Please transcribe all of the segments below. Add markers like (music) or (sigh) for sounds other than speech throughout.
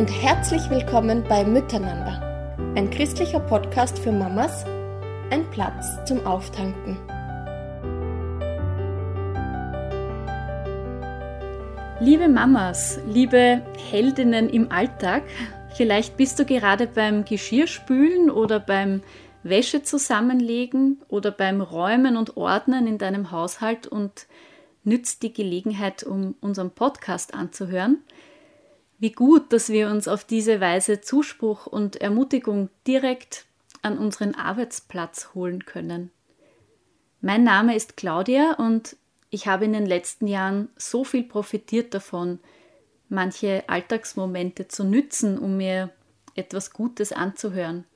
und herzlich willkommen bei Miteinander, ein christlicher Podcast für Mamas, ein Platz zum Auftanken. Liebe Mamas, liebe Heldinnen im Alltag, vielleicht bist du gerade beim Geschirrspülen oder beim Wäsche zusammenlegen oder beim Räumen und Ordnen in deinem Haushalt und nützt die Gelegenheit, um unseren Podcast anzuhören. Wie gut, dass wir uns auf diese Weise Zuspruch und Ermutigung direkt an unseren Arbeitsplatz holen können. Mein Name ist Claudia und ich habe in den letzten Jahren so viel profitiert davon, manche Alltagsmomente zu nützen, um mir etwas Gutes anzuhören.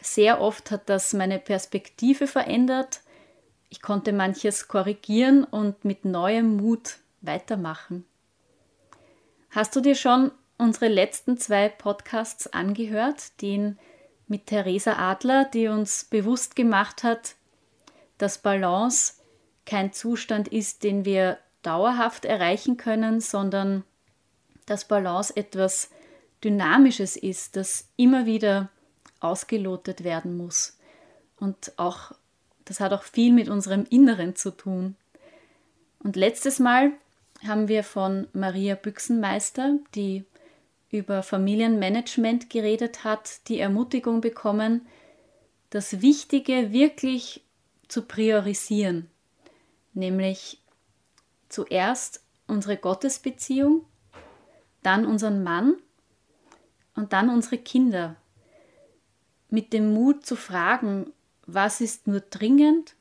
Sehr oft hat das meine Perspektive verändert. Ich konnte manches korrigieren und mit neuem Mut weitermachen. Hast du dir schon unsere letzten zwei Podcasts angehört, den mit Theresa Adler, die uns bewusst gemacht hat, dass Balance kein Zustand ist, den wir dauerhaft erreichen können, sondern dass Balance etwas Dynamisches ist, das immer wieder ausgelotet werden muss. Und auch das hat auch viel mit unserem Inneren zu tun. Und letztes Mal haben wir von Maria Büchsenmeister, die über Familienmanagement geredet hat, die Ermutigung bekommen, das Wichtige wirklich zu priorisieren, nämlich zuerst unsere Gottesbeziehung, dann unseren Mann und dann unsere Kinder, mit dem Mut zu fragen, was ist nur dringend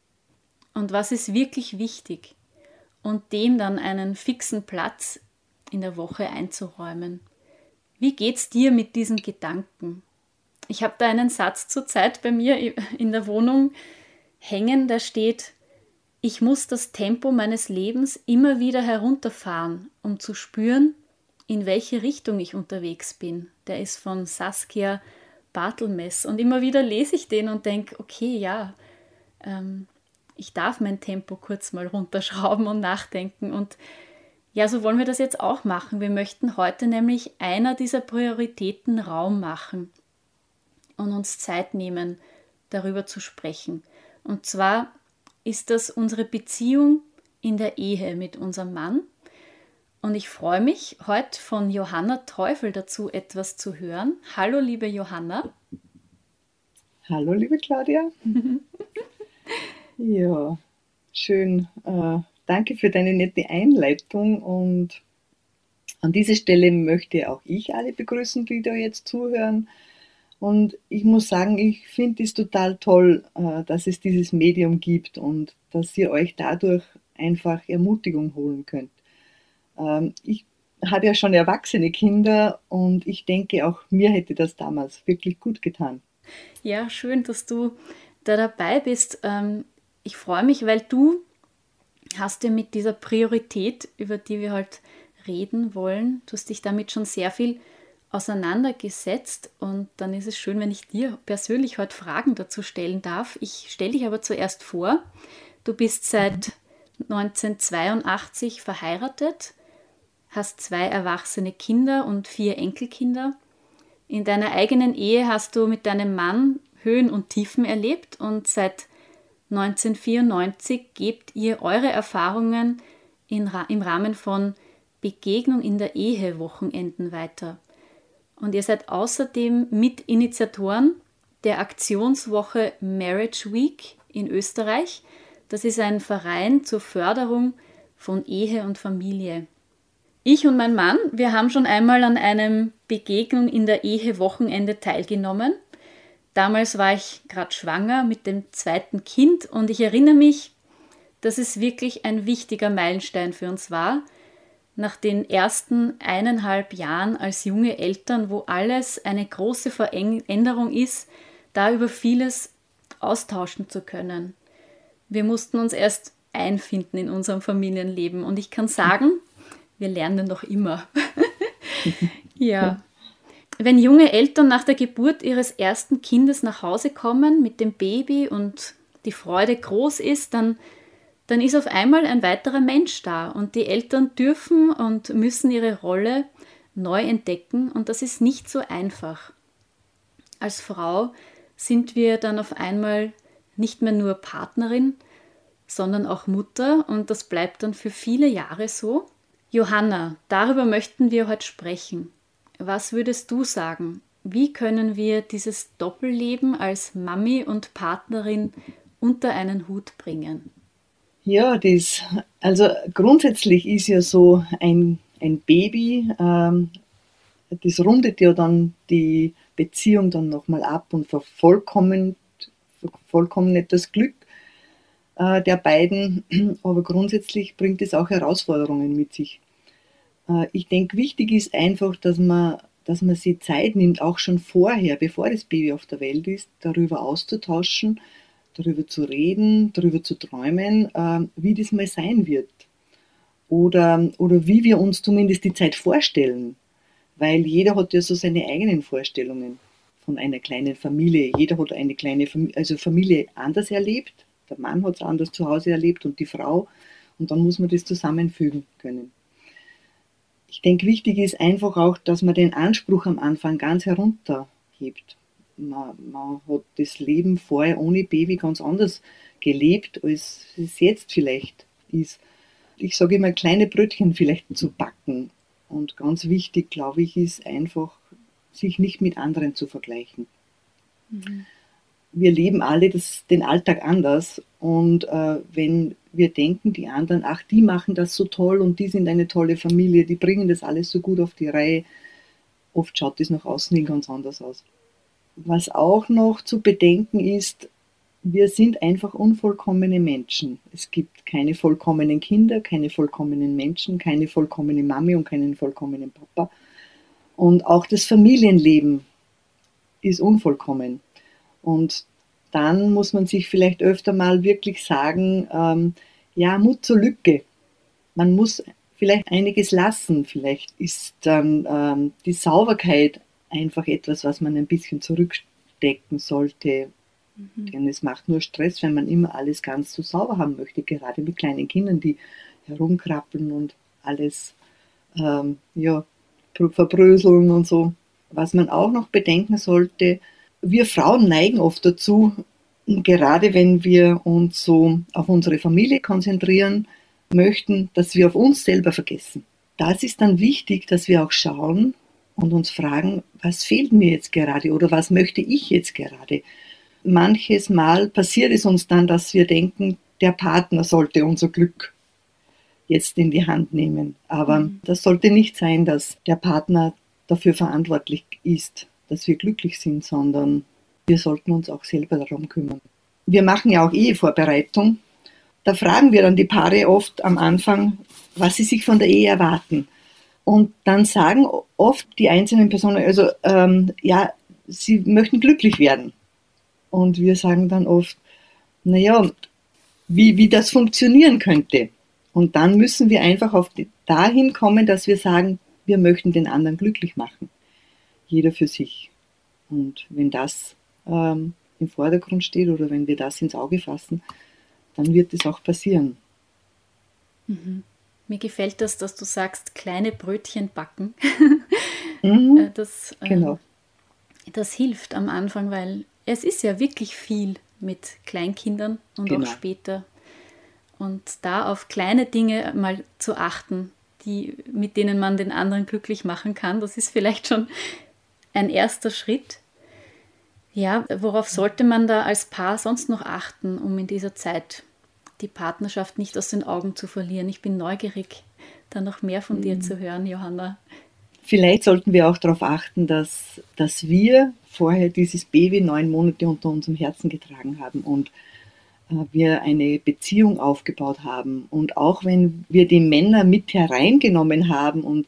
und was ist wirklich wichtig und dem dann einen fixen Platz in der Woche einzuräumen. Wie geht's dir mit diesen Gedanken? Ich habe da einen Satz zurzeit bei mir in der Wohnung hängen, da steht, ich muss das Tempo meines Lebens immer wieder herunterfahren, um zu spüren, in welche Richtung ich unterwegs bin. Der ist von Saskia Bartelmess. Und immer wieder lese ich den und denke, okay, ja, ähm, ich darf mein Tempo kurz mal runterschrauben und nachdenken. Und ja, so wollen wir das jetzt auch machen. Wir möchten heute nämlich einer dieser Prioritäten Raum machen und uns Zeit nehmen, darüber zu sprechen. Und zwar ist das unsere Beziehung in der Ehe mit unserem Mann. Und ich freue mich, heute von Johanna Teufel dazu etwas zu hören. Hallo, liebe Johanna. Hallo, liebe Claudia. (laughs) Ja, schön. Äh, danke für deine nette Einleitung und an dieser Stelle möchte auch ich alle begrüßen, die da jetzt zuhören. Und ich muss sagen, ich finde es total toll, äh, dass es dieses Medium gibt und dass ihr euch dadurch einfach Ermutigung holen könnt. Ähm, ich habe ja schon erwachsene Kinder und ich denke, auch mir hätte das damals wirklich gut getan. Ja, schön, dass du da dabei bist. Ähm, ich freue mich, weil du hast dir mit dieser Priorität, über die wir halt reden wollen, du hast dich damit schon sehr viel auseinandergesetzt und dann ist es schön, wenn ich dir persönlich heute Fragen dazu stellen darf. Ich stelle dich aber zuerst vor. Du bist seit 1982 verheiratet, hast zwei erwachsene Kinder und vier Enkelkinder. In deiner eigenen Ehe hast du mit deinem Mann Höhen und Tiefen erlebt und seit 1994 gebt ihr eure Erfahrungen in, im Rahmen von Begegnung in der Ehe Wochenenden weiter. Und ihr seid außerdem Mitinitiatoren der Aktionswoche Marriage Week in Österreich. Das ist ein Verein zur Förderung von Ehe und Familie. Ich und mein Mann, wir haben schon einmal an einem Begegnung in der Ehe Wochenende teilgenommen Damals war ich gerade schwanger mit dem zweiten Kind und ich erinnere mich, dass es wirklich ein wichtiger Meilenstein für uns war, nach den ersten eineinhalb Jahren als junge Eltern, wo alles eine große Veränderung ist, da über vieles austauschen zu können. Wir mussten uns erst einfinden in unserem Familienleben und ich kann sagen, wir lernen noch immer. (laughs) ja. Wenn junge Eltern nach der Geburt ihres ersten Kindes nach Hause kommen mit dem Baby und die Freude groß ist, dann, dann ist auf einmal ein weiterer Mensch da und die Eltern dürfen und müssen ihre Rolle neu entdecken und das ist nicht so einfach. Als Frau sind wir dann auf einmal nicht mehr nur Partnerin, sondern auch Mutter und das bleibt dann für viele Jahre so. Johanna, darüber möchten wir heute sprechen. Was würdest du sagen? Wie können wir dieses Doppelleben als Mami und Partnerin unter einen Hut bringen? Ja, das, also grundsätzlich ist ja so ein, ein Baby, ähm, das rundet ja dann die Beziehung dann nochmal ab und vervollkommnet, vervollkommnet das Glück äh, der beiden, aber grundsätzlich bringt es auch Herausforderungen mit sich. Äh, ich denke, wichtig ist einfach, dass man, dass man sich Zeit nimmt, auch schon vorher, bevor das Baby auf der Welt ist, darüber auszutauschen, darüber zu reden, darüber zu träumen, äh, wie das mal sein wird. Oder, oder wie wir uns zumindest die Zeit vorstellen. Weil jeder hat ja so seine eigenen Vorstellungen von einer kleinen Familie. Jeder hat eine kleine Familie, also Familie anders erlebt. Der Mann hat es anders zu Hause erlebt und die Frau. Und dann muss man das zusammenfügen können. Ich denke, wichtig ist einfach auch, dass man den Anspruch am Anfang ganz herunterhebt. Man, man hat das Leben vorher ohne Baby ganz anders gelebt, als es jetzt vielleicht ist. Ich sage immer, kleine Brötchen vielleicht zu backen. Und ganz wichtig, glaube ich, ist einfach, sich nicht mit anderen zu vergleichen. Mhm wir leben alle das, den Alltag anders und äh, wenn wir denken, die anderen, ach, die machen das so toll und die sind eine tolle Familie, die bringen das alles so gut auf die Reihe, oft schaut das nach außen hin ganz anders aus. Was auch noch zu bedenken ist, wir sind einfach unvollkommene Menschen. Es gibt keine vollkommenen Kinder, keine vollkommenen Menschen, keine vollkommene Mami und keinen vollkommenen Papa. Und auch das Familienleben ist unvollkommen. Und dann muss man sich vielleicht öfter mal wirklich sagen, ähm, ja, Mut zur Lücke. Man muss vielleicht einiges lassen. Vielleicht ist dann ähm, die Sauberkeit einfach etwas, was man ein bisschen zurückstecken sollte. Mhm. Denn es macht nur Stress, wenn man immer alles ganz so sauber haben möchte, gerade mit kleinen Kindern, die herumkrabbeln und alles ähm, ja, verbröseln und so. Was man auch noch bedenken sollte, wir Frauen neigen oft dazu, gerade wenn wir uns so auf unsere Familie konzentrieren möchten, dass wir auf uns selber vergessen. Das ist dann wichtig, dass wir auch schauen und uns fragen, was fehlt mir jetzt gerade oder was möchte ich jetzt gerade. Manches Mal passiert es uns dann, dass wir denken, der Partner sollte unser Glück jetzt in die Hand nehmen. Aber mhm. das sollte nicht sein, dass der Partner dafür verantwortlich ist dass wir glücklich sind, sondern wir sollten uns auch selber darum kümmern. Wir machen ja auch Ehevorbereitung. Da fragen wir dann die Paare oft am Anfang, was sie sich von der Ehe erwarten. Und dann sagen oft die einzelnen Personen, also ähm, ja, sie möchten glücklich werden. Und wir sagen dann oft, naja, wie, wie das funktionieren könnte. Und dann müssen wir einfach auf die, dahin kommen, dass wir sagen, wir möchten den anderen glücklich machen jeder für sich. Und wenn das ähm, im Vordergrund steht oder wenn wir das ins Auge fassen, dann wird es auch passieren. Mhm. Mir gefällt das, dass du sagst, kleine Brötchen backen. (laughs) mhm, äh, das, äh, genau. Das hilft am Anfang, weil es ist ja wirklich viel mit Kleinkindern und genau. auch später. Und da auf kleine Dinge mal zu achten, die, mit denen man den anderen glücklich machen kann, das ist vielleicht schon ein erster Schritt. Ja, worauf sollte man da als Paar sonst noch achten, um in dieser Zeit die Partnerschaft nicht aus den Augen zu verlieren? Ich bin neugierig, da noch mehr von dir mhm. zu hören, Johanna. Vielleicht sollten wir auch darauf achten, dass, dass wir vorher dieses Baby neun Monate unter unserem Herzen getragen haben und äh, wir eine Beziehung aufgebaut haben. Und auch wenn wir die Männer mit hereingenommen haben und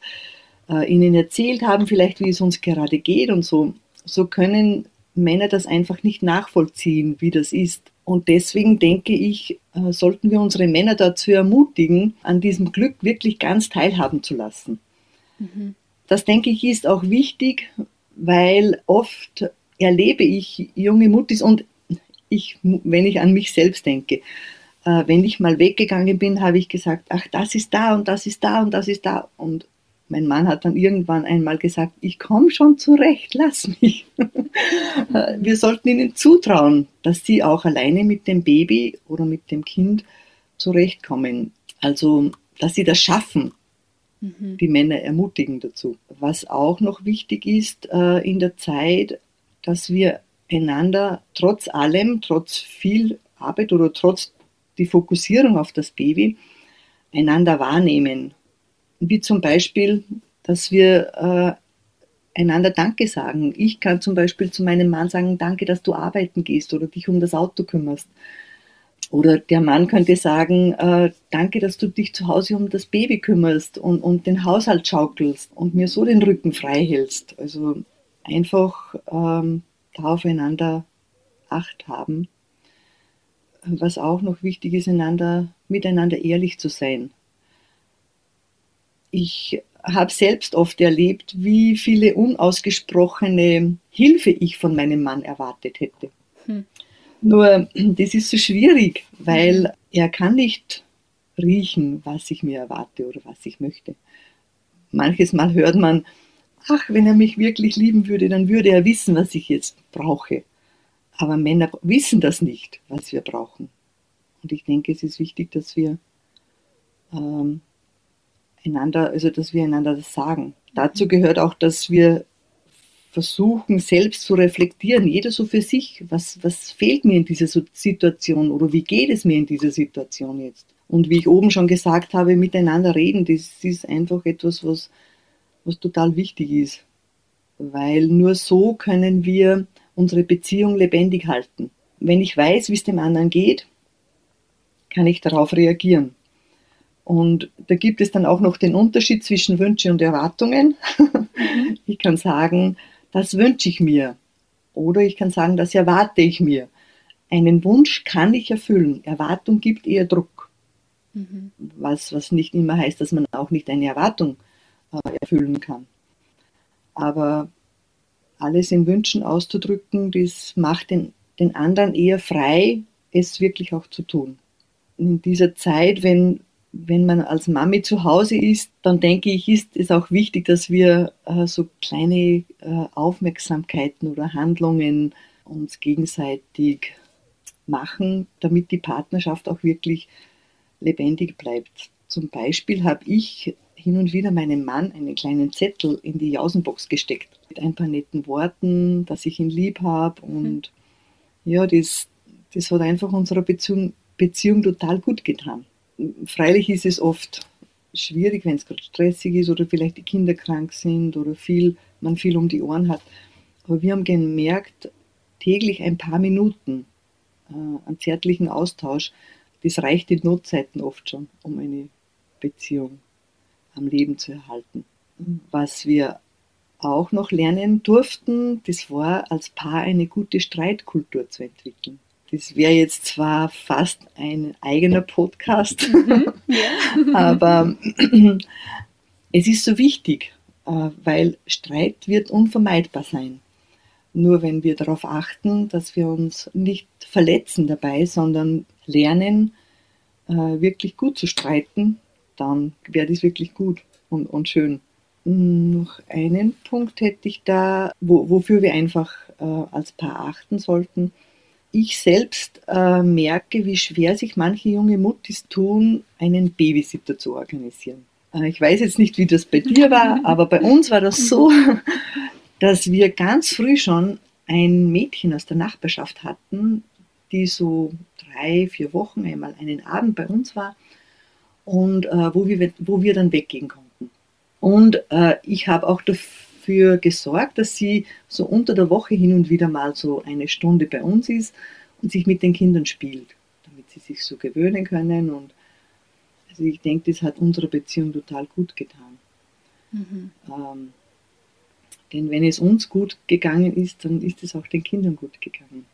äh, ihnen erzählt haben, vielleicht wie es uns gerade geht und so, so können Männer das einfach nicht nachvollziehen, wie das ist. Und deswegen denke ich, äh, sollten wir unsere Männer dazu ermutigen, an diesem Glück wirklich ganz teilhaben zu lassen. Mhm. Das denke ich ist auch wichtig, weil oft erlebe ich junge Muttis und ich, wenn ich an mich selbst denke, äh, wenn ich mal weggegangen bin, habe ich gesagt, ach, das ist da und das ist da und das ist da. Und Mein Mann hat dann irgendwann einmal gesagt, ich komme schon zurecht, lass mich. (laughs) Wir sollten ihnen zutrauen, dass sie auch alleine mit dem Baby oder mit dem Kind zurechtkommen. Also, dass sie das schaffen. Mhm. Die Männer ermutigen dazu. Was auch noch wichtig ist äh, in der Zeit, dass wir einander trotz allem, trotz viel Arbeit oder trotz die Fokussierung auf das Baby, einander wahrnehmen. Wie zum Beispiel, dass wir äh, einander Danke sagen. Ich kann zum Beispiel zu meinem Mann sagen, danke, dass du arbeiten gehst oder dich um das Auto kümmerst. Oder der Mann könnte sagen, äh, danke, dass du dich zu Hause um das Baby kümmerst und, und den Haushalt schaukelst und mir so den Rücken frei hältst. Also einfach ähm, da aufeinander Acht haben. Was auch noch wichtig ist, einander, miteinander ehrlich zu sein. Ich habe selbst oft erlebt, wie viele unausgesprochene Hilfe ich von meinem Mann erwartet hätte. Hm. Nur das ist so schwierig, weil er kann nicht riechen, was ich mir erwarte oder was ich möchte. Manches Mal hört man, ach, wenn er mich wirklich lieben würde, dann würde er wissen, was ich jetzt brauche. Aber Männer wissen das nicht, was wir brauchen. Und ich denke, es ist wichtig, dass wir ähm, einander, also dass wir einander das sagen. Dazu gehört auch, dass wir versuchen, selbst zu reflektieren, jeder so für sich, was, was fehlt mir in dieser Situation oder wie geht es mir in dieser Situation jetzt? Und wie ich oben schon gesagt habe, miteinander reden, das ist einfach etwas, was, was total wichtig ist. Weil nur so können wir unsere Beziehung lebendig halten. Wenn ich weiß, wie es dem anderen geht, kann ich darauf reagieren. Und da gibt es dann auch noch den Unterschied zwischen Wünsche und Erwartungen. Mhm. (laughs) Ich kann sagen, das wünsche ich mir. Oder ich kann sagen, das erwarte ich mir. Einen Wunsch kann ich erfüllen. Erwartung gibt eher Druck. Mhm. Was, was nicht immer heißt, dass man auch nicht eine Erwartung äh, erfüllen kann. Aber alles in Wünschen auszudrücken, das macht den, den anderen eher frei, es wirklich auch zu tun. In dieser Zeit, wenn wenn man als Mami zu Hause ist, dann denke ich, ist es auch wichtig, dass wir äh, so kleine äh, Aufmerksamkeiten oder Handlungen uns gegenseitig machen, damit die Partnerschaft auch wirklich lebendig bleibt. Zum Beispiel habe ich hin und wieder meinem Mann einen kleinen Zettel in die Jausenbox gesteckt mit ein paar netten Worten, dass ich ihn lieb habe und mhm. ja, das, das hat einfach unserer Beziehung, Beziehung total gut getan freilich ist es oft schwierig, wenn es gerade stressig ist oder vielleicht die Kinder krank sind oder viel, man viel um die Ohren hat. Aber wir haben gemerkt, täglich ein paar Minuten äh, an zärtlichen Austausch, das reicht in Notzeiten oft schon, um eine Beziehung am Leben zu erhalten. Was wir auch noch lernen durften, das war als Paar eine gute Streitkultur zu entwickeln. Das wäre jetzt zwar fast ein eigener Podcast, mhm, ja. (laughs) aber (clears throat) es ist so wichtig, äh, weil Streit wird unvermeidbar sein. Nur wenn wir darauf achten, dass wir uns nicht verletzen dabei, sondern lernen, äh, wirklich gut zu streiten, dann wäre das wirklich gut und, und schön. Noch einen Punkt hätte ich da, wo, wofür wir einfach äh, als Paar achten sollten ich selbst äh, merke, wie schwer sich manche junge Muttis tun, einen Babysitter zu organisieren. Äh, ich weiß jetzt nicht, wie das bei dir war, (laughs) aber bei uns war das so, (laughs) dass wir ganz früh schon ein Mädchen aus der Nachbarschaft hatten, die so drei, vier Wochen einmal einen Abend bei uns war und äh, wo, wir, wo wir dann weggehen konnten. Und äh, ich habe auch dafür dafür gesorgt, dass sie so unter der Woche hin und wieder mal so eine Stunde bei uns ist und sich mit den Kindern spielt, damit sie sich so gewöhnen können. Und also ich denke, das hat unserer Beziehung total gut getan. Mhm. Ähm, denn wenn es uns gut gegangen ist, dann ist es auch den Kindern gut gegangen.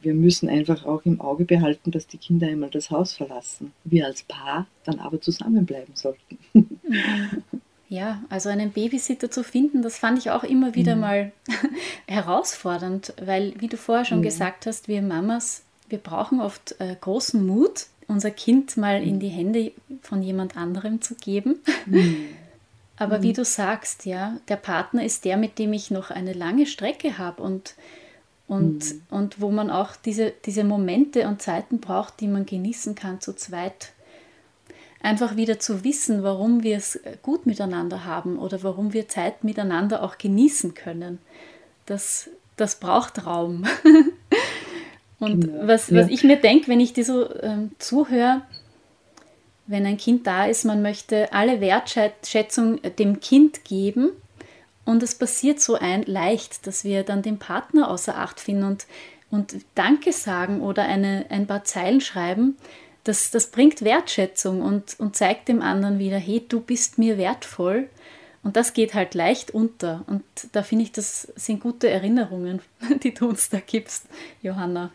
Wir müssen einfach auch im Auge behalten, dass die Kinder einmal das Haus verlassen. Wir als Paar dann aber zusammenbleiben sollten. Mhm. Ja, also einen Babysitter zu finden, das fand ich auch immer wieder mhm. mal (laughs) herausfordernd, weil, wie du vorher schon mhm. gesagt hast, wir Mamas, wir brauchen oft äh, großen Mut, unser Kind mal mhm. in die Hände von jemand anderem zu geben. Mhm. (laughs) Aber mhm. wie du sagst, ja, der Partner ist der, mit dem ich noch eine lange Strecke habe und, und, mhm. und wo man auch diese, diese Momente und Zeiten braucht, die man genießen kann zu zweit. Einfach wieder zu wissen, warum wir es gut miteinander haben oder warum wir Zeit miteinander auch genießen können. Das, das braucht Raum. (laughs) und ja, was, ja. was ich mir denke, wenn ich dir so ähm, zuhöre, wenn ein Kind da ist, man möchte alle Wertschätzung dem Kind geben und es passiert so ein leicht, dass wir dann den Partner außer Acht finden und, und Danke sagen oder eine, ein paar Zeilen schreiben. Das, das bringt Wertschätzung und, und zeigt dem anderen wieder, hey, du bist mir wertvoll. Und das geht halt leicht unter. Und da finde ich, das sind gute Erinnerungen, (laughs) die du uns da gibst, Johanna.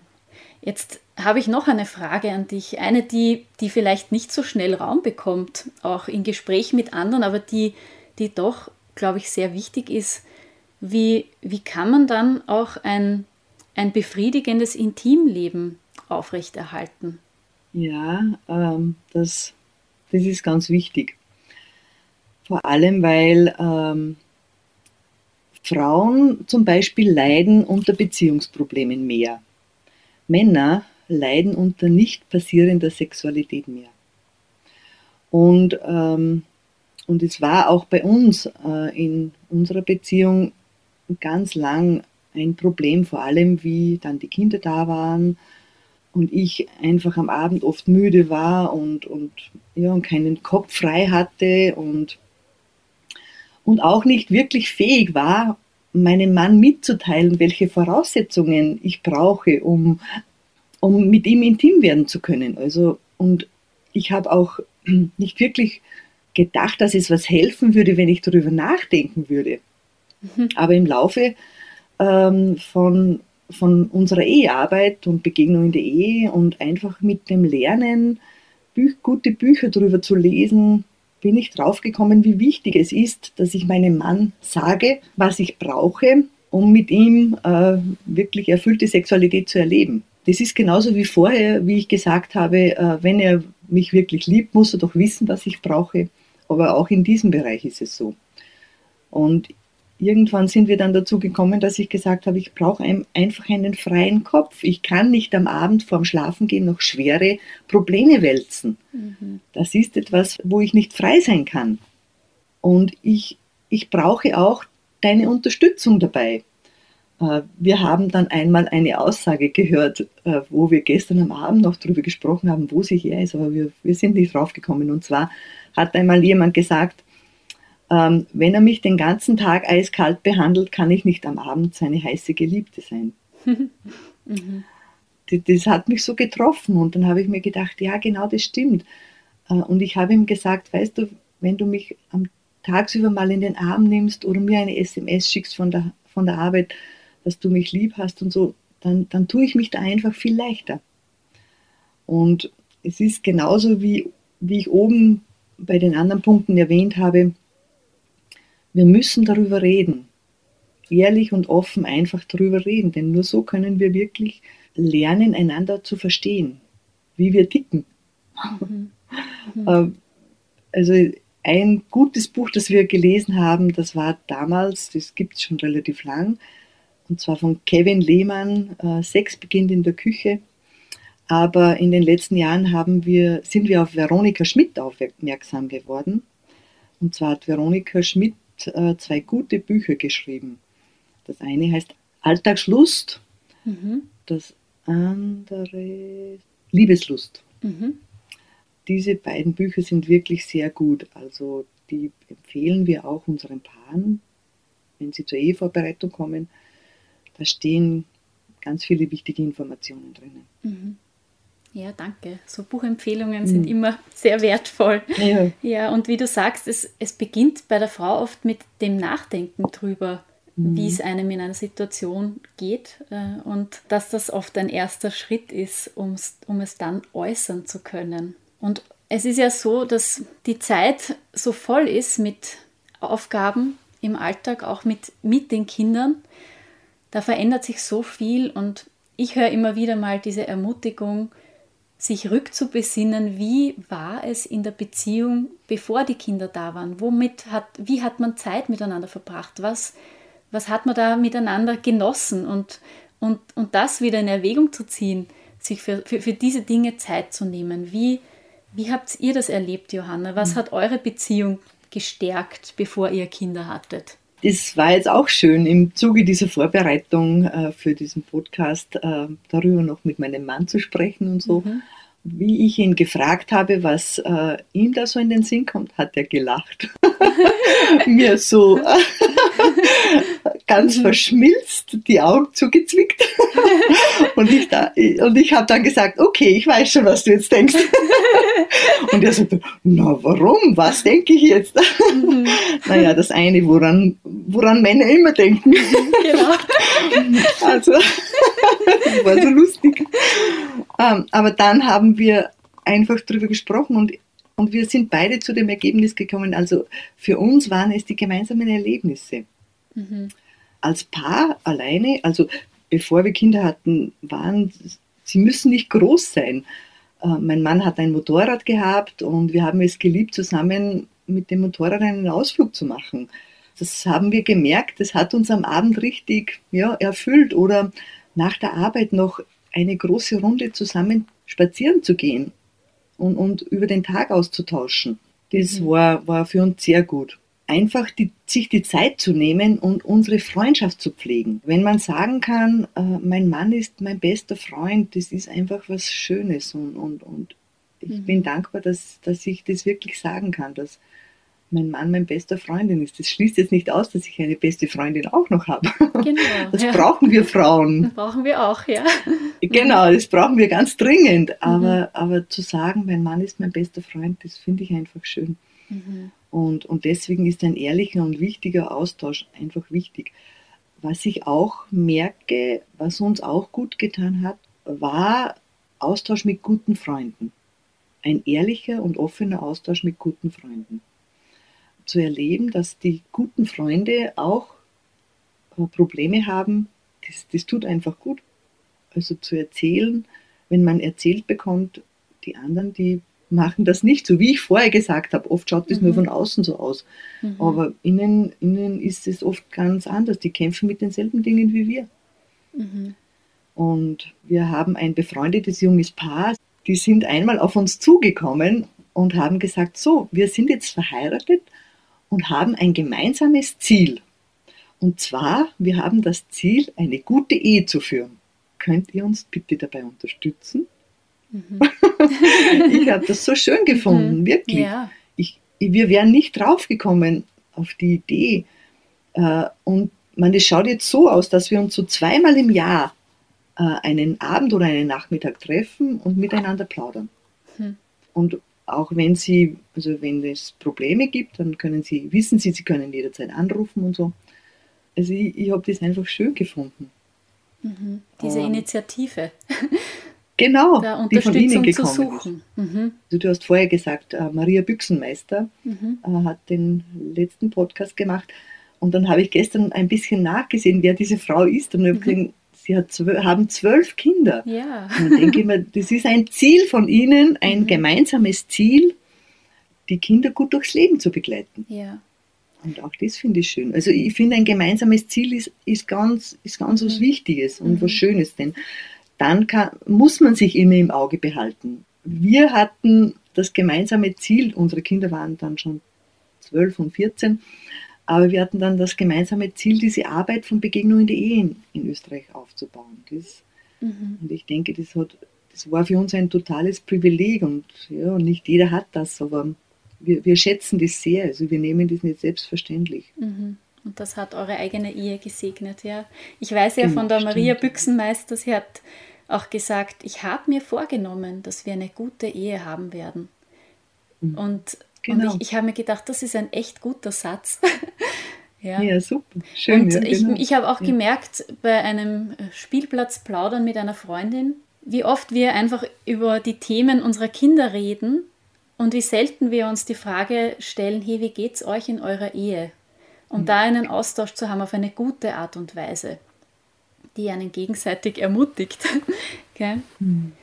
Jetzt habe ich noch eine Frage an dich. Eine, die, die vielleicht nicht so schnell Raum bekommt, auch in Gesprächen mit anderen, aber die, die doch, glaube ich, sehr wichtig ist. Wie, wie kann man dann auch ein, ein befriedigendes Intimleben aufrechterhalten? Ja, ähm, das, das ist ganz wichtig. Vor allem, weil ähm, Frauen zum Beispiel leiden unter Beziehungsproblemen mehr. Männer leiden unter nicht passierender Sexualität mehr. Und, ähm, und es war auch bei uns äh, in unserer Beziehung ganz lang ein Problem, vor allem wie dann die Kinder da waren und ich einfach am Abend oft müde war und, und, ja, und keinen Kopf frei hatte und, und auch nicht wirklich fähig war, meinem Mann mitzuteilen, welche Voraussetzungen ich brauche, um um mit ihm intim werden zu können. Also, und ich habe auch (clears throat) nicht wirklich gedacht, dass es was helfen würde, wenn ich darüber nachdenken würde. Mhm. Aber im Laufe ähm, von, von unserer Ehearbeit und Begegnung in der Ehe und einfach mit dem Lernen, Bü gute Bücher darüber zu lesen, bin ich draufgekommen, wie wichtig es ist, dass ich meinem Mann sage, was ich brauche, um mit ihm äh, wirklich erfüllte Sexualität zu erleben. Das ist genauso wie vorher, wie ich gesagt habe, äh, wenn er mich wirklich liebt, muss er doch wissen, was ich brauche. Aber auch in diesem Bereich ist es so. Und irgendwann sind wir dann dazu gekommen, dass ich gesagt habe, ich brauche einfach einen freien Kopf. Ich kann nicht am Abend vorm Schlafengehen noch schwere Probleme wälzen. Mhm. Das ist etwas, wo ich nicht frei sein kann. Und ich, ich brauche auch deine Unterstützung dabei. Äh, wir haben dann einmal eine Aussage gehört, äh, wo wir gestern am Abend noch darüber gesprochen haben, wo sie her ist, aber wir, wir sind nicht draufgekommen. Und zwar hat einmal jemand gesagt, ähm, wenn er mich den ganzen Tag eiskalt behandelt, kann ich nicht am Abend seine heiße Geliebte sein. (laughs) mhm. Das hat mich so getroffen und dann habe ich mir gedacht, ja, genau das stimmt. Äh, und ich habe ihm gesagt, weißt du, wenn du mich am tagsüber mal in den Arm nimmst oder mir eine SMS schickst von der, von der Arbeit, dass du mich lieb hast und so, dann, dann tue ich mich da einfach viel leichter. Und es ist genauso wie, wie ich oben bei den anderen Punkten erwähnt habe, wir müssen darüber reden. Ehrlich und offen einfach darüber reden, denn nur so können wir wirklich lernen, einander zu verstehen, wie wir ticken. Mhm. Mhm. (laughs) also ein gutes Buch, das wir gelesen haben, das war damals, das gibt es schon relativ lang, und zwar von Kevin Lehmann, äh, Sex beginnt in der Küche. Aber in den letzten Jahren haben wir, sind wir auf Veronika Schmidt aufmerksam geworden. Und zwar hat Veronika Schmidt äh, zwei gute Bücher geschrieben. Das eine heißt Alltagslust, mhm. das andere Liebeslust. Mhm. Diese beiden Bücher sind wirklich sehr gut. Also die empfehlen wir auch unseren Paaren, wenn sie zur Ehevorbereitung kommen, da stehen ganz viele wichtige Informationen drinnen. Mhm. Ja, danke. So Buchempfehlungen mhm. sind immer sehr wertvoll. Ja. ja, und wie du sagst, es, es beginnt bei der Frau oft mit dem Nachdenken drüber, mhm. wie es einem in einer Situation geht äh, und dass das oft ein erster Schritt ist, um es dann äußern zu können. Und es ist ja so, dass die Zeit so voll ist mit Aufgaben im Alltag, auch mit, mit den Kindern, da verändert sich so viel und ich höre immer wieder mal diese Ermutigung, sich rückzubesinnen, wie war es in der Beziehung, bevor die Kinder da waren? Womit hat, wie hat man Zeit miteinander verbracht? Was, was hat man da miteinander genossen? Und, und, und das wieder in Erwägung zu ziehen, sich für, für, für diese Dinge Zeit zu nehmen. Wie, wie habt ihr das erlebt, Johanna? Was mhm. hat eure Beziehung gestärkt, bevor ihr Kinder hattet? Das war jetzt auch schön im Zuge dieser Vorbereitung äh, für diesen Podcast äh, darüber noch mit meinem Mann zu sprechen und so. Mhm. Wie ich ihn gefragt habe, was äh, ihm da so in den Sinn kommt, hat er gelacht. (laughs) Mir so (laughs) ganz mhm. verschmilzt, die Augen zugezwickt. (laughs) und ich, da, und ich habe dann gesagt, okay, ich weiß schon, was du jetzt denkst. und er sagte, na warum? Was denke ich jetzt? Mhm. naja, das eine, woran, woran Männer immer denken. genau. also, das war so lustig. Ähm, aber dann haben wir einfach darüber gesprochen und und wir sind beide zu dem Ergebnis gekommen, also für uns waren es die gemeinsamen Erlebnisse. Mhm. Als Paar alleine, also bevor wir Kinder hatten, waren, sie müssen nicht groß sein. Äh, mein Mann hat ein Motorrad gehabt und wir haben es geliebt, zusammen mit dem Motorrad einen Ausflug zu machen. Das haben wir gemerkt, das hat uns am Abend richtig ja, erfüllt oder nach der Arbeit noch eine große Runde zusammen spazieren zu gehen und, und über den Tag auszutauschen. Das mhm. war, war für uns sehr gut einfach die, sich die Zeit zu nehmen und unsere Freundschaft zu pflegen. Wenn man sagen kann, äh, mein Mann ist mein bester Freund, das ist einfach was Schönes und, und, und ich mhm. bin dankbar, dass, dass ich das wirklich sagen kann, dass mein Mann mein bester Freundin ist. Das schließt jetzt nicht aus, dass ich eine beste Freundin auch noch habe. (laughs) Genau, das ja. brauchen wir Frauen. Das brauchen wir auch, ja. (laughs) Genau, das brauchen wir ganz dringend. Aber, mhm. aber zu sagen, mein Mann ist mein bester Freund, das finde ich einfach schön. Mhm. Und, und deswegen ist ein ehrlicher und wichtiger Austausch einfach wichtig. Was ich auch merke, was uns auch gut getan hat, war Austausch mit guten Freunden. Ein ehrlicher und offener Austausch mit guten Freunden. Zu erleben, dass die guten Freunde auch äh, Probleme haben, das, das tut einfach gut. Also zu erzählen, wenn man erzählt bekommt, die anderen, die machen das nicht, so wie ich vorher gesagt habe. Oft schaut das mhm. nur von außen so aus. Mhm. Aber innen, innen ist es oft ganz anders. Die kämpfen mit denselben Dingen wie wir. Mhm. Und wir haben ein befreundetes junges Paar, die sind einmal auf uns zugekommen und haben gesagt, so, wir sind jetzt verheiratet und haben ein gemeinsames Ziel. Und zwar, wir haben das Ziel, eine gute Ehe zu führen. Könnt ihr uns bitte dabei unterstützen? Mhm. (laughs) ich habe das so schön gefunden, mhm. wirklich. Ja. Ich, wir wären nicht draufgekommen auf die Idee. Äh, und man, es schaut jetzt so aus, dass wir uns so zweimal im Jahr äh, einen Abend oder einen Nachmittag treffen und miteinander plaudern. Mhm. Und auch wenn sie, also wenn es Probleme gibt, dann können sie, wissen sie, sie können jederzeit anrufen und so. Also ich, ich habe das einfach schön gefunden. Mhm. Diese um, Initiative. (laughs) Genau, die von Ihnen gekommen ist. Mhm. Also du hast vorher gesagt, äh, Maria Büchsenmeister mhm. äh, hat den letzten Podcast gemacht. Und dann habe ich gestern ein bisschen nachgesehen, wer diese Frau ist. Und mhm. Sie hat zwölf, haben zwölf Kinder. Ja. Und dann denke ich mir, das ist ein Ziel von Ihnen, ein mhm. gemeinsames Ziel, die Kinder gut durchs Leben zu begleiten. Ja. Und auch das finde ich schön. Also ich finde, ein gemeinsames Ziel ist, ist ganz, ist ganz was mhm. Wichtiges und was mhm. Schönes. Denn dann kann, muss man sich immer im Auge behalten. Wir hatten das gemeinsame Ziel, unsere Kinder waren dann schon 12 und 14, aber wir hatten dann das gemeinsame Ziel, diese Arbeit von Begegnung in die Ehen in Österreich aufzubauen. Das, mhm. Und ich denke, das, hat, das war für uns ein totales Privileg und ja, nicht jeder hat das, aber wir, wir schätzen das sehr. Also wir nehmen das nicht selbstverständlich. Mhm. Und das hat eure eigene Ehe gesegnet, ja. Ich weiß ja genau, von der Maria Büchsenmeister, sie hat auch gesagt, ich habe mir vorgenommen, dass wir eine gute Ehe haben werden. Mhm. Und, genau. und ich, ich habe mir gedacht, das ist ein echt guter Satz. (laughs) ja. ja. super. Schön. Und ja, genau. ich, ich habe auch ja. gemerkt, bei einem Spielplatz plaudern mit einer Freundin, wie oft wir einfach über die Themen unserer Kinder reden und wie selten wir uns die Frage stellen, hey, wie geht's euch in eurer Ehe? Um mhm. da einen Austausch zu haben auf eine gute Art und Weise die einen gegenseitig ermutigt. (laughs) okay? Hm.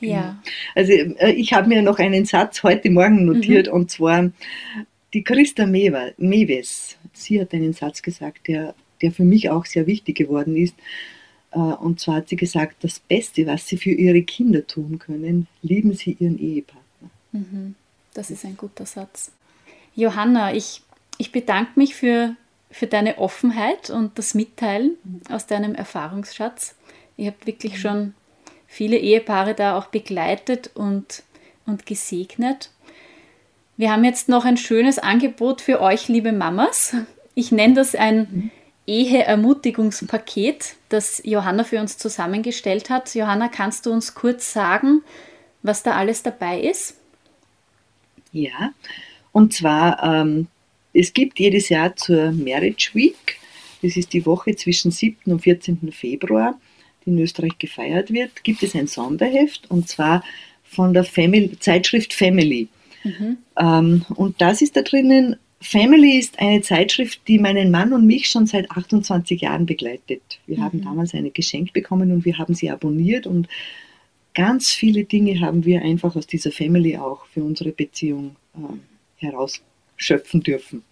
Ja. Also äh, ich habe mir noch einen Satz heute Morgen notiert mhm. und zwar die Christa Mewes. Sie hat einen Satz gesagt, der, der für mich auch sehr wichtig geworden ist. Äh, und zwar hat sie gesagt, das Beste, was sie für ihre Kinder tun können, lieben sie ihren Ehepartner. Mhm. Das ist ein guter Satz. Johanna, ich, ich bedanke mich für, für deine Offenheit und das Mitteilen aus deinem Erfahrungsschatz. Ihr habt wirklich mhm. schon viele Ehepaare da auch begleitet und, und gesegnet. Wir haben jetzt noch ein schönes Angebot für euch, liebe Mamas. Ich nenne das ein Eheermutigungspaket, das Johanna für uns zusammengestellt hat. Johanna, kannst du uns kurz sagen, was da alles dabei ist? Ja, und zwar, ähm, es gibt jedes Jahr zur Marriage Week, das ist die Woche zwischen 7. und 14. Februar, in Österreich gefeiert wird, gibt es ein Sonderheft und zwar von der Family, Zeitschrift Family. Mhm. Ähm, und das ist da drinnen. Family ist eine Zeitschrift, die meinen Mann und mich schon seit 28 Jahren begleitet. Wir mhm. haben damals eine geschenkt bekommen und wir haben sie abonniert und ganz viele Dinge haben wir einfach aus dieser Family auch für unsere Beziehung äh, herausschöpfen dürfen.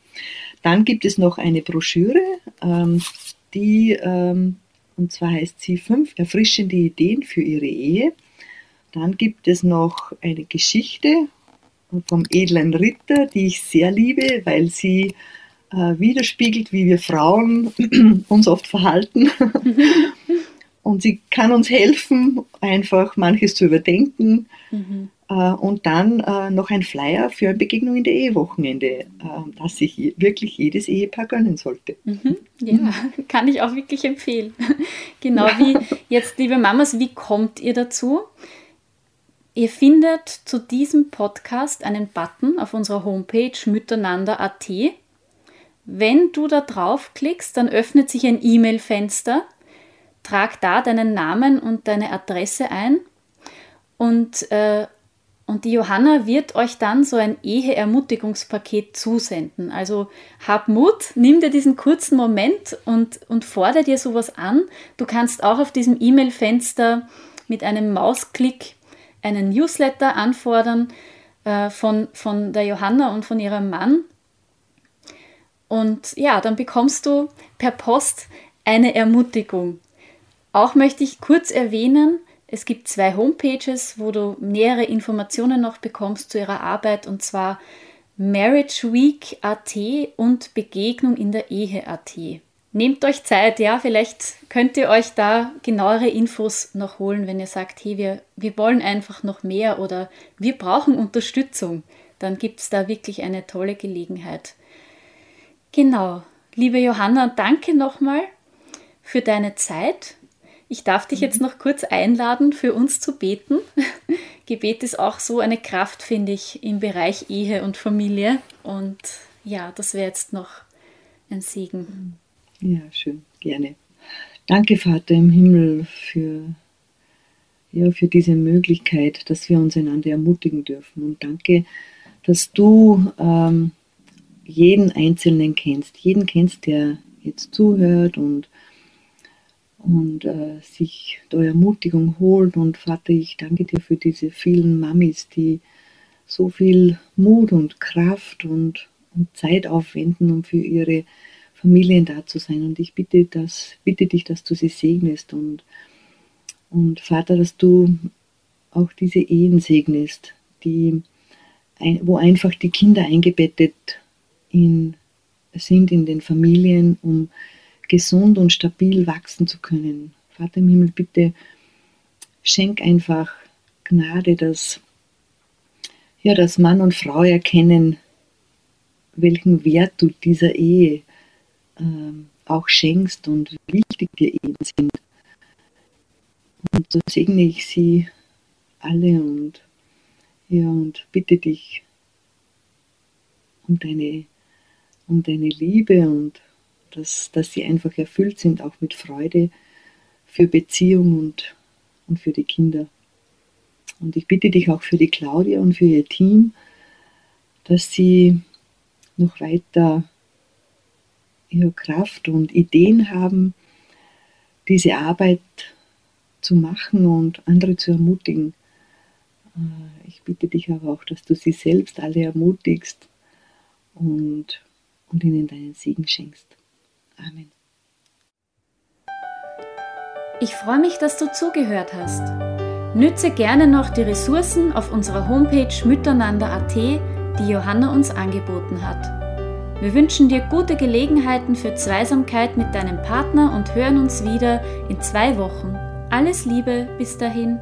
Dann gibt es noch eine Broschüre, ähm, die ähm, und zwar heißt sie fünf erfrischende Ideen für Ihre Ehe. Dann gibt es noch eine Geschichte vom edlen Ritter, die ich sehr liebe, weil sie äh, widerspiegelt, wie wir Frauen (clears throat) uns oft verhalten. (laughs) und sie kann uns helfen, einfach manches zu überdenken. Mhm. Äh, und dann äh, noch ein Flyer für eine Begegnung in der Ehewochenende, äh, das sich wirklich jedes Ehepaar gönnen sollte. Mhm, ja, (laughs) kann ich auch wirklich empfehlen. (laughs) genau ja. wie jetzt, liebe Mamas, wie kommt ihr dazu? Ihr findet zu diesem Podcast einen Button auf unserer Homepage mütternander.at. Wenn du da draufklickst, dann öffnet sich ein E-Mail-Fenster. Trag da deinen Namen und deine Adresse ein und äh, und die Johanna wird euch dann so ein Eheermutigungspaket zusenden. Also hab Mut, nimm dir diesen kurzen Moment und, und fordere dir sowas an. Du kannst auch auf diesem E-Mail-Fenster mit einem Mausklick einen Newsletter anfordern äh, von, von der Johanna und von ihrem Mann. Und ja, dann bekommst du per Post eine Ermutigung. Auch möchte ich kurz erwähnen, es gibt zwei Homepages, wo du nähere Informationen noch bekommst zu ihrer Arbeit und zwar MarriageWeek.at und Begegnung in der Ehe.at. Nehmt euch Zeit, ja, vielleicht könnt ihr euch da genauere Infos noch holen, wenn ihr sagt, hey, wir, wir wollen einfach noch mehr oder wir brauchen Unterstützung. Dann gibt es da wirklich eine tolle Gelegenheit. Genau, liebe Johanna, danke nochmal für deine Zeit, ich darf dich jetzt mhm. noch kurz einladen, für uns zu beten. (laughs) Gebet ist auch so eine Kraft, finde ich, im Bereich Ehe und Familie. Und ja, das wäre jetzt noch ein Segen. Ja, schön, gerne. Danke, Vater im Himmel, für, ja, für diese Möglichkeit, dass wir uns einander ermutigen dürfen. Und danke, dass du ähm, jeden Einzelnen kennst, jeden kennst, der jetzt zuhört und und äh, sich da Ermutigung holt. Und Vater, ich danke dir für diese vielen Mamis, die so viel Mut und Kraft und, und Zeit aufwenden, um für ihre Familien da zu sein. Und ich bitte, das, bitte dich, dass du sie segnest und, und Vater, dass du auch diese Ehen segnest, die, wo einfach die Kinder eingebettet in, sind in den Familien, um gesund und stabil wachsen zu können. Vater im Himmel, bitte schenk einfach Gnade, dass, ja, dass Mann und Frau erkennen, welchen Wert du dieser Ehe ähm, auch schenkst und wie wichtig dir Ehen sind. Und so segne ich sie alle und, ja, und bitte dich um deine, um deine Liebe und dass, dass sie einfach erfüllt sind, auch mit Freude für Beziehung und, und für die Kinder. Und ich bitte dich auch für die Claudia und für ihr Team, dass sie noch weiter ihre Kraft und Ideen haben, diese Arbeit zu machen und andere zu ermutigen, Äh, ich bitte dich aber auch, dass du sie selbst alle ermutigst und, und ihnen deinen Segen schenkst. Amen. Ich freue mich, dass du zugehört hast. Nütze gerne noch die Ressourcen auf unserer Homepage mütternander.at, die Johanna uns angeboten hat. Wir wünschen dir gute Gelegenheiten für Zweisamkeit mit deinem Partner und hören uns wieder in zwei Wochen. Alles Liebe, bis dahin.